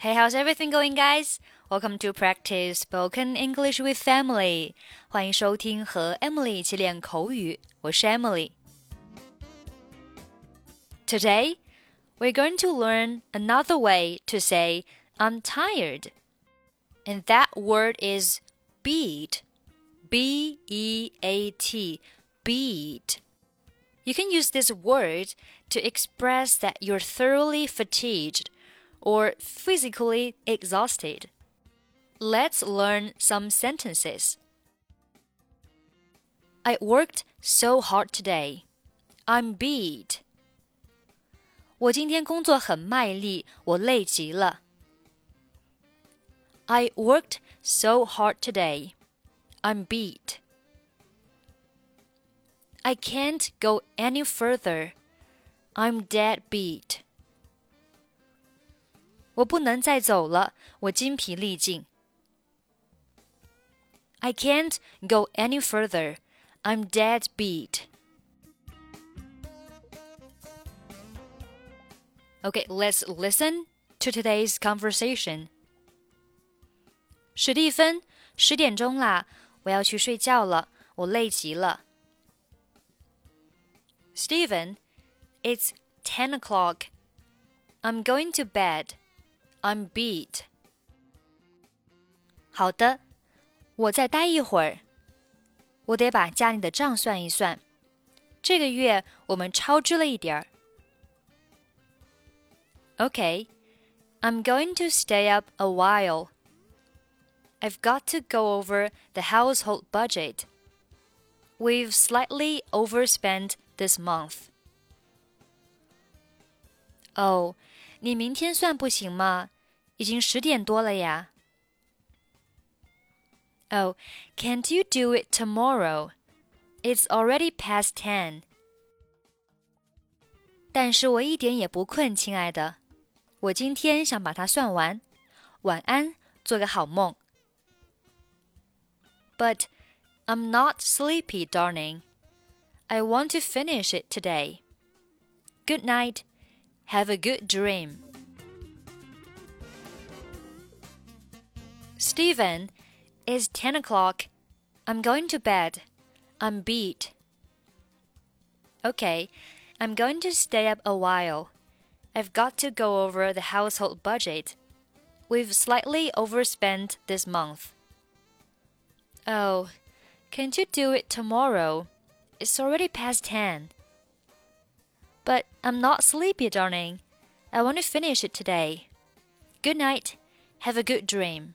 Hey, how's everything going, guys? Welcome to practice spoken English with Emily. 欢迎收听和 Emily 一起练口语，我是 Emily。Today, we're going to learn another way to say I'm tired. And that word is beat. B E A T. Beat. You can use this word to express that you're thoroughly fatigued or physically exhausted. Let's learn some sentences. I worked so hard today. I'm beat. 我今天工作很卖力，我累极了。I worked so hard today. I'm beat. I can't go any further. I'm dead beat. i can't go any further. I'm dead beat. Okay, let's listen to today's conversation. 史蒂芬，十点钟啦，我要去睡觉了，我累极了。Steven, it's ten o'clock. I'm going to bed I'm beat. 好的，我再待一会儿。我得把家里的账算一算。这个月我们超支了一点儿。Okay, I'm going to stay up a while. I've got to go over the household budget. We've slightly overspent this month. 哦，你明天算不行吗？ 已经十点多了呀。Oh, can't you do it tomorrow? It's already past ten. 但是我一点也不困，亲爱的。我今天想把它算完。晚安，做个好梦。But I'm not sleepy, darling. I want to finish it today. Good night. Have a good dream. Steven, it's 10 o'clock. I'm going to bed. I'm beat. Okay, I'm going to stay up a while. I've got to go over the household budget. We've slightly overspent this month. Oh, can't you do it tomorrow? It's already past 10. But I'm not sleepy, darling. I want to finish it today. Good night. Have a good dream.